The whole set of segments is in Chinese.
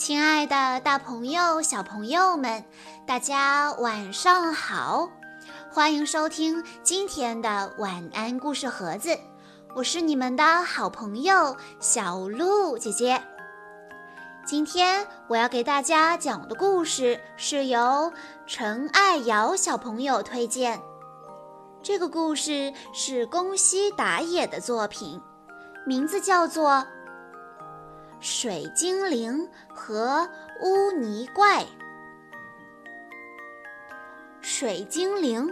亲爱的，大朋友、小朋友们，大家晚上好！欢迎收听今天的晚安故事盒子，我是你们的好朋友小鹿姐姐。今天我要给大家讲的故事是由陈爱瑶小朋友推荐，这个故事是宫西达也的作品，名字叫做。水精灵和污泥怪。水精灵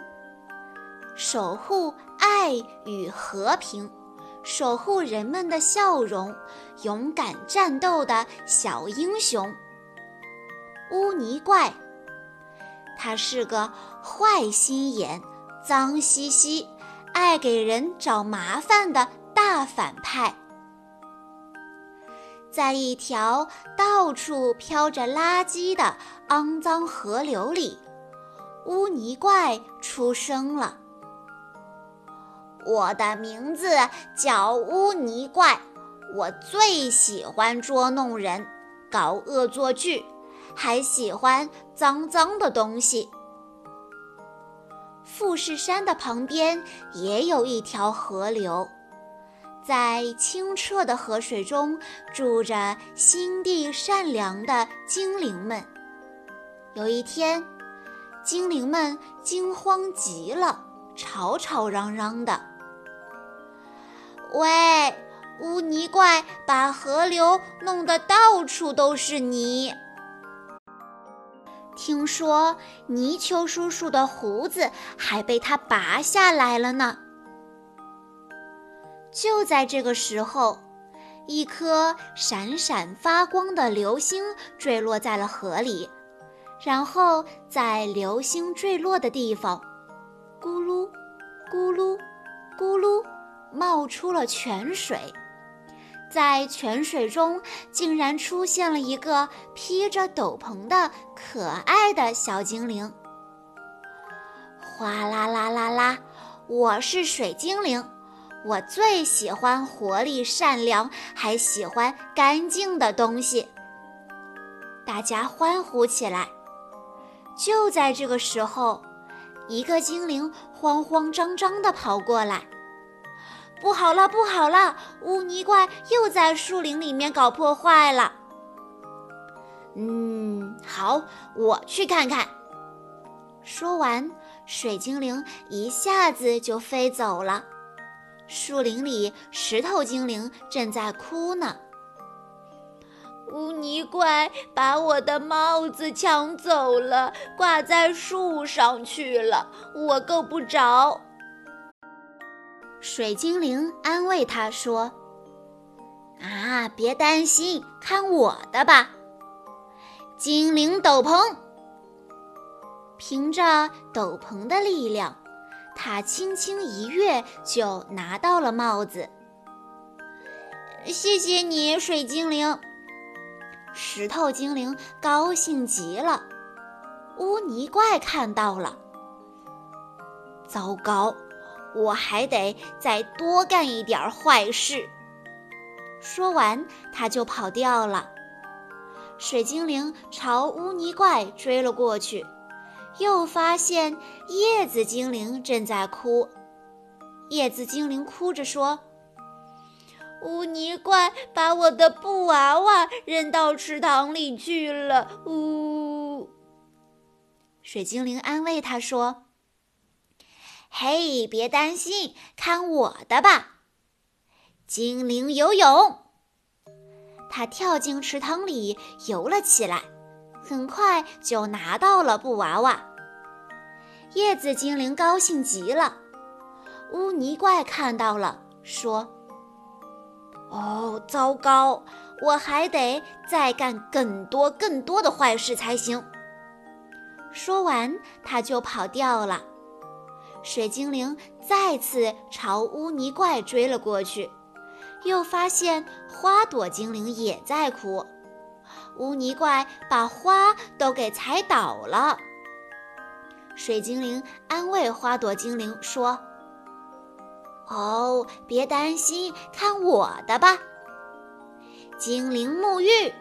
守护爱与和平，守护人们的笑容，勇敢战斗的小英雄。污泥怪，他是个坏心眼、脏兮兮、爱给人找麻烦的大反派。在一条到处飘着垃圾的肮脏河流里，污泥怪出生了。我的名字叫污泥怪，我最喜欢捉弄人、搞恶作剧，还喜欢脏脏的东西。富士山的旁边也有一条河流。在清澈的河水中，住着心地善良的精灵们。有一天，精灵们惊慌极了，吵吵嚷嚷的：“喂，污泥怪，把河流弄得到处都是泥！听说泥鳅叔叔的胡子还被他拔下来了呢。”就在这个时候，一颗闪闪发光的流星坠落在了河里，然后在流星坠落的地方，咕噜，咕噜，咕噜，冒出了泉水。在泉水中，竟然出现了一个披着斗篷的可爱的小精灵。哗啦啦啦啦，我是水精灵。我最喜欢活力、善良，还喜欢干净的东西。大家欢呼起来。就在这个时候，一个精灵慌慌张张地跑过来：“不好了，不好了！污泥怪又在树林里面搞破坏了。”“嗯，好，我去看看。”说完，水精灵一下子就飞走了。树林里，石头精灵正在哭呢。污泥怪把我的帽子抢走了，挂在树上去了，我够不着。水精灵安慰他说：“啊，别担心，看我的吧！精灵斗篷，凭着斗篷的力量。”他轻轻一跃，就拿到了帽子。谢谢你，水精灵。石头精灵高兴极了。污泥怪看到了，糟糕，我还得再多干一点坏事。说完，他就跑掉了。水精灵朝污泥怪追了过去。又发现叶子精灵正在哭，叶子精灵哭着说：“污泥怪把我的布娃娃扔到池塘里去了。”呜，水精灵安慰他说：“嘿，别担心，看我的吧！精灵游泳。”他跳进池塘里游了起来。很快就拿到了布娃娃，叶子精灵高兴极了。污泥怪看到了，说：“哦，糟糕，我还得再干更多更多的坏事才行。”说完，他就跑掉了。水精灵再次朝污泥怪追了过去，又发现花朵精灵也在哭。污泥怪把花都给踩倒了。水精灵安慰花朵精灵说：“哦，别担心，看我的吧。”精灵沐浴，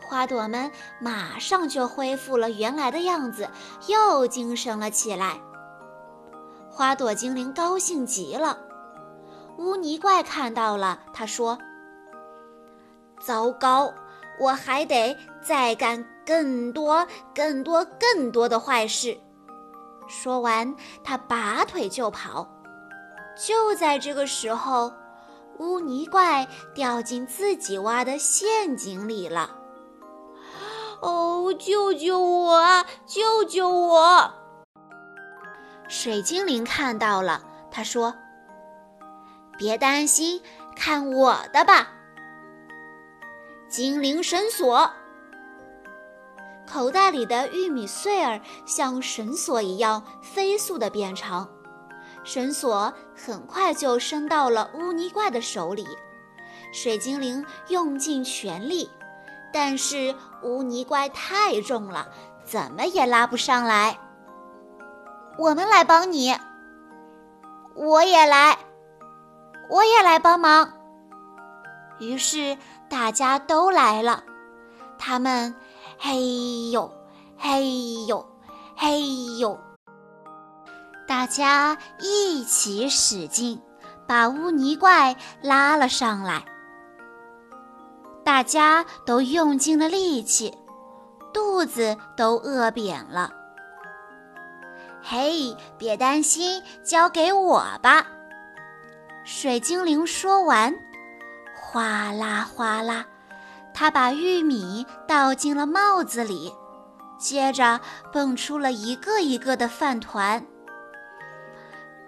花朵们马上就恢复了原来的样子，又精神了起来。花朵精灵高兴极了。污泥怪看到了，他说：“糟糕，我还得再干更多、更多、更多的坏事。”说完，他拔腿就跑。就在这个时候，污泥怪掉进自己挖的陷阱里了。哦，救救我啊！救救我！水精灵看到了，他说：“别担心，看我的吧！”精灵绳索，口袋里的玉米穗儿像绳索一样飞速的变长，绳索很快就伸到了污泥怪的手里。水精灵用尽全力。但是污泥怪太重了，怎么也拉不上来。我们来帮你，我也来，我也来帮忙。于是大家都来了，他们嘿呦嘿呦嘿呦，大家一起使劲，把污泥怪拉了上来。大家都用尽了力气，肚子都饿扁了。嘿，别担心，交给我吧。水精灵说完，哗啦哗啦，他把玉米倒进了帽子里，接着蹦出了一个一个的饭团。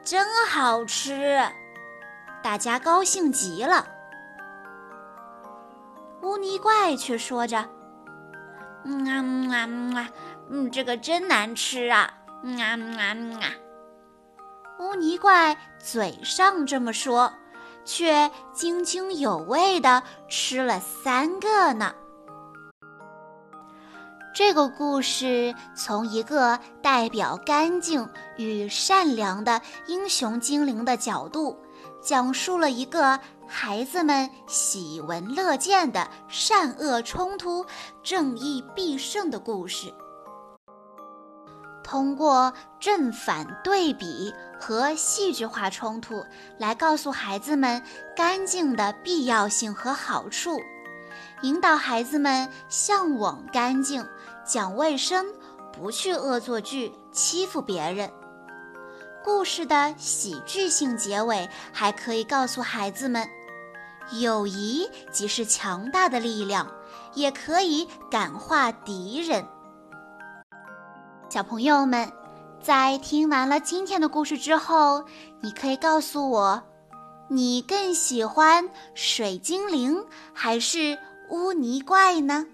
真好吃，大家高兴极了。污泥怪却说着：“嗯啊嗯啊嗯，这个真难吃啊！嗯啊嗯啊嗯啊！”污泥怪嘴上这么说，却津津有味地吃了三个呢。这个故事从一个代表干净与善良的英雄精灵的角度，讲述了一个。孩子们喜闻乐见的善恶冲突、正义必胜的故事，通过正反对比和戏剧化冲突来告诉孩子们干净的必要性和好处，引导孩子们向往干净、讲卫生，不去恶作剧欺负别人。故事的喜剧性结尾还可以告诉孩子们。友谊即是强大的力量，也可以感化敌人。小朋友们，在听完了今天的故事之后，你可以告诉我，你更喜欢水精灵还是污泥怪呢？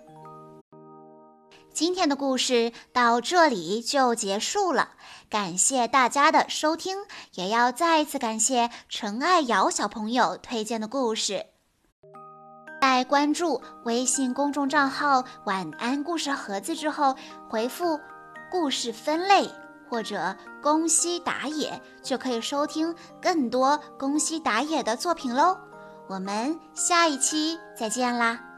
今天的故事到这里就结束了，感谢大家的收听，也要再一次感谢陈爱瑶小朋友推荐的故事。在关注微信公众账号“晚安故事盒子”之后，回复“故事分类”或者“宫西达也”，就可以收听更多宫西达也的作品喽。我们下一期再见啦！